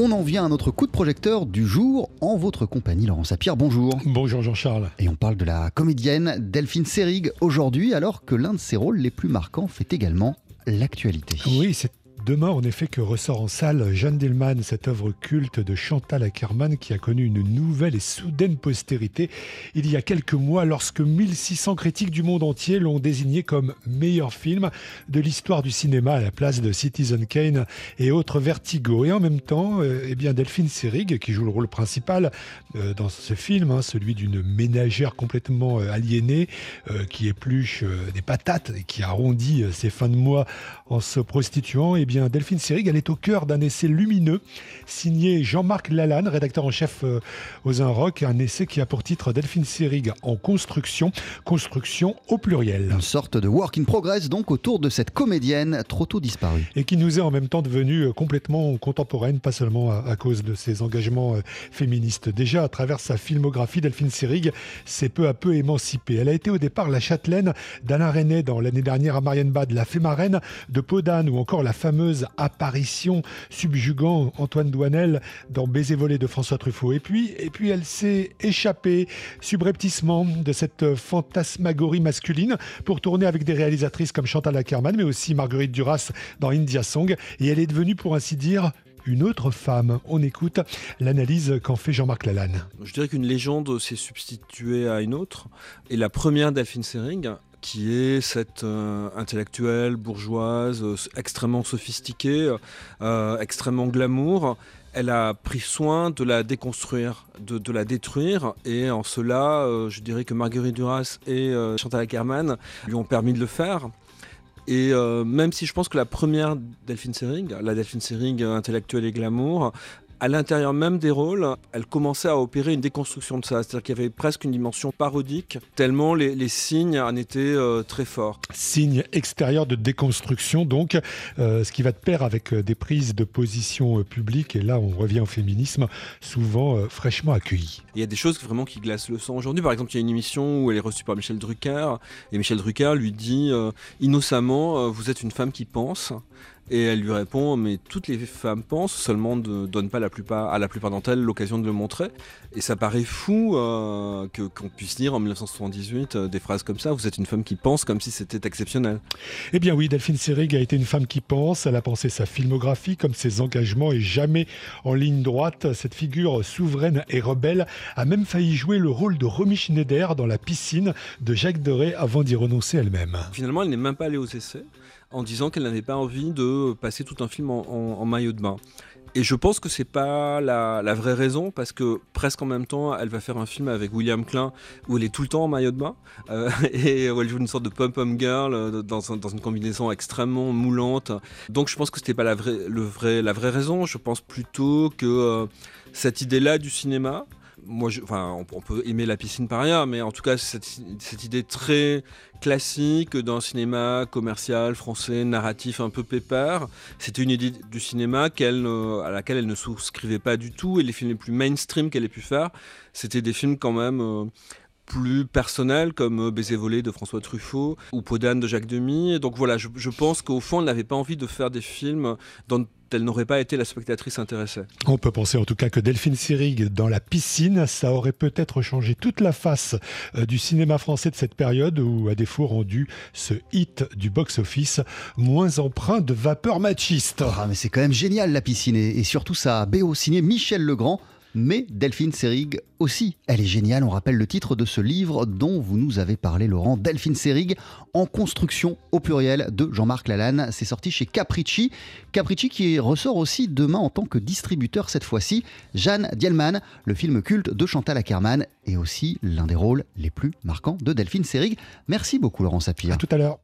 On en vient à notre coup de projecteur du jour en votre compagnie, Laurent Sapir. Bonjour. Bonjour Jean-Charles. Et on parle de la comédienne Delphine Seyrig aujourd'hui, alors que l'un de ses rôles les plus marquants fait également l'actualité. Oui, c'est Demain, en effet, que ressort en salle Jeanne Dillman, cette œuvre culte de Chantal Ackerman qui a connu une nouvelle et soudaine postérité il y a quelques mois lorsque 1600 critiques du monde entier l'ont désigné comme meilleur film de l'histoire du cinéma à la place de Citizen Kane et autres Vertigo. Et en même temps, euh, eh bien Delphine Seyrig, qui joue le rôle principal euh, dans ce film, hein, celui d'une ménagère complètement euh, aliénée qui épluche des patates et qui arrondit ses fins de mois en se prostituant, eh Delphine Seyrig, elle est au cœur d'un essai lumineux signé Jean-Marc Lalanne, rédacteur en chef euh, aux Un Rock, un essai qui a pour titre Delphine Seyrig en construction, construction au pluriel. Une sorte de work in progress donc autour de cette comédienne trop tôt disparue. Et qui nous est en même temps devenue euh, complètement contemporaine, pas seulement à, cause de ses engagements euh, féministes. Déjà, à travers sa filmographie, Delphine Seyrig s'est peu à peu émancipée. Elle a été au départ la châtelaine d'Alain René dans l'année dernière à Marienbad, la fée marraine de Podane ou encore la apparition subjugant Antoine Douanel dans Baiser volé de François Truffaut. Et puis, et puis elle s'est échappée subrepticement de cette fantasmagorie masculine pour tourner avec des réalisatrices comme Chantal Ackerman, mais aussi Marguerite Duras dans India Song. Et elle est devenue, pour ainsi dire, une autre femme. On écoute l'analyse qu'en fait Jean-Marc Lalanne. Je dirais qu'une légende s'est substituée à une autre. Et la première Delphine Sering, qui est cette euh, intellectuelle bourgeoise euh, extrêmement sophistiquée, euh, extrêmement glamour. Elle a pris soin de la déconstruire, de, la détruire, et en cela, je dirais que Marguerite Duras et Chantal Ackerman lui ont permis de le faire. Et même si je pense que la première Delphine Sering, la Delphine Sering intellectuelle et glamour, à l'intérieur même des rôles, elle commençait à opérer une déconstruction de ça. C'est-à-dire qu'il y avait presque une dimension parodique, tellement les, signes en étaient euh, très forts. Signes extérieurs de déconstruction, donc, euh, ce qui va de pair avec euh, des prises de position publiques. Et là, on revient au féminisme, souvent fraîchement accueilli. Il y a des choses vraiment qui glacent le sang aujourd'hui. Par exemple, il y a une émission où elle est reçue par Michel Drucker, et Michel Drucker lui dit innocemment Vous êtes une femme qui pense. Et elle lui répond Mais toutes les femmes pensent, seulement ne donnent pas la plupart, à la plupart d'entre elles l'occasion de le montrer. Et ça paraît fou euh, que, qu'on puisse dire en 1978 euh, des phrases comme ça Vous êtes une femme qui pense, comme si c'était exceptionnel. Eh bien oui, Delphine Seyrig a été une femme qui pense. Elle a pensé sa filmographie comme ses engagements et jamais en ligne droite. Cette figure souveraine et rebelle a même failli jouer le rôle de Romy Schneider dans la piscine de Jacques Doré avant d'y renoncer elle-même. Finalement, elle n'est même pas allée aux essais en disant qu'elle n'avait pas envie de passer tout un film en, maillot de bain. Et je pense que c'est pas la, vraie raison parce que presque en même temps, elle va faire un film avec William Klein où elle est tout le temps en maillot de bain euh, et où elle joue une sorte de pom-pom girl euh, dans, une combinaison extrêmement moulante. Donc je pense que c'était pas la vraie, la vraie raison. Je pense plutôt que euh, cette idée-là du cinéma, moi, enfin, on, peut aimer la piscine par ailleurs, mais en tout cas, cette, idée très classique d'un cinéma commercial français, narratif un peu pépère, c'était une idée du cinéma à laquelle elle ne souscrivait pas du tout. Et les films les plus mainstream qu'elle ait pu faire, c'était des films quand même euh, plus personnels comme euh, Baiser volé de François Truffaut ou Podane de Jacques Demy. donc voilà, je, je pense qu'au fond, elle n'avait pas envie de faire des films dont elle n'aurait pas été la spectatrice intéressée. On peut penser en tout cas que Delphine Seyrig dans la piscine, ça aurait peut-être changé toute la face euh, du cinéma français de cette période où, à défaut, rendu ce hit du box-office moins empreint de vapeur machiste. Ah, mais c'est quand même génial la piscine et, et surtout ça a BO signé Michel Legrand mais Delphine Seyrig aussi. Elle est géniale, on rappelle le titre de ce livre dont vous nous avez parlé Laurent, Delphine Seyrig en construction au pluriel de Jean-Marc Lalanne. C'est sorti chez Capricci. Capricci qui ressort aussi demain en tant que distributeur cette fois-ci. Jeanne Dielman, le film culte de Chantal Ackerman et aussi l'un des rôles les plus marquants de Delphine Seyrig. Merci beaucoup Laurent Sapir. À tout à l'heure.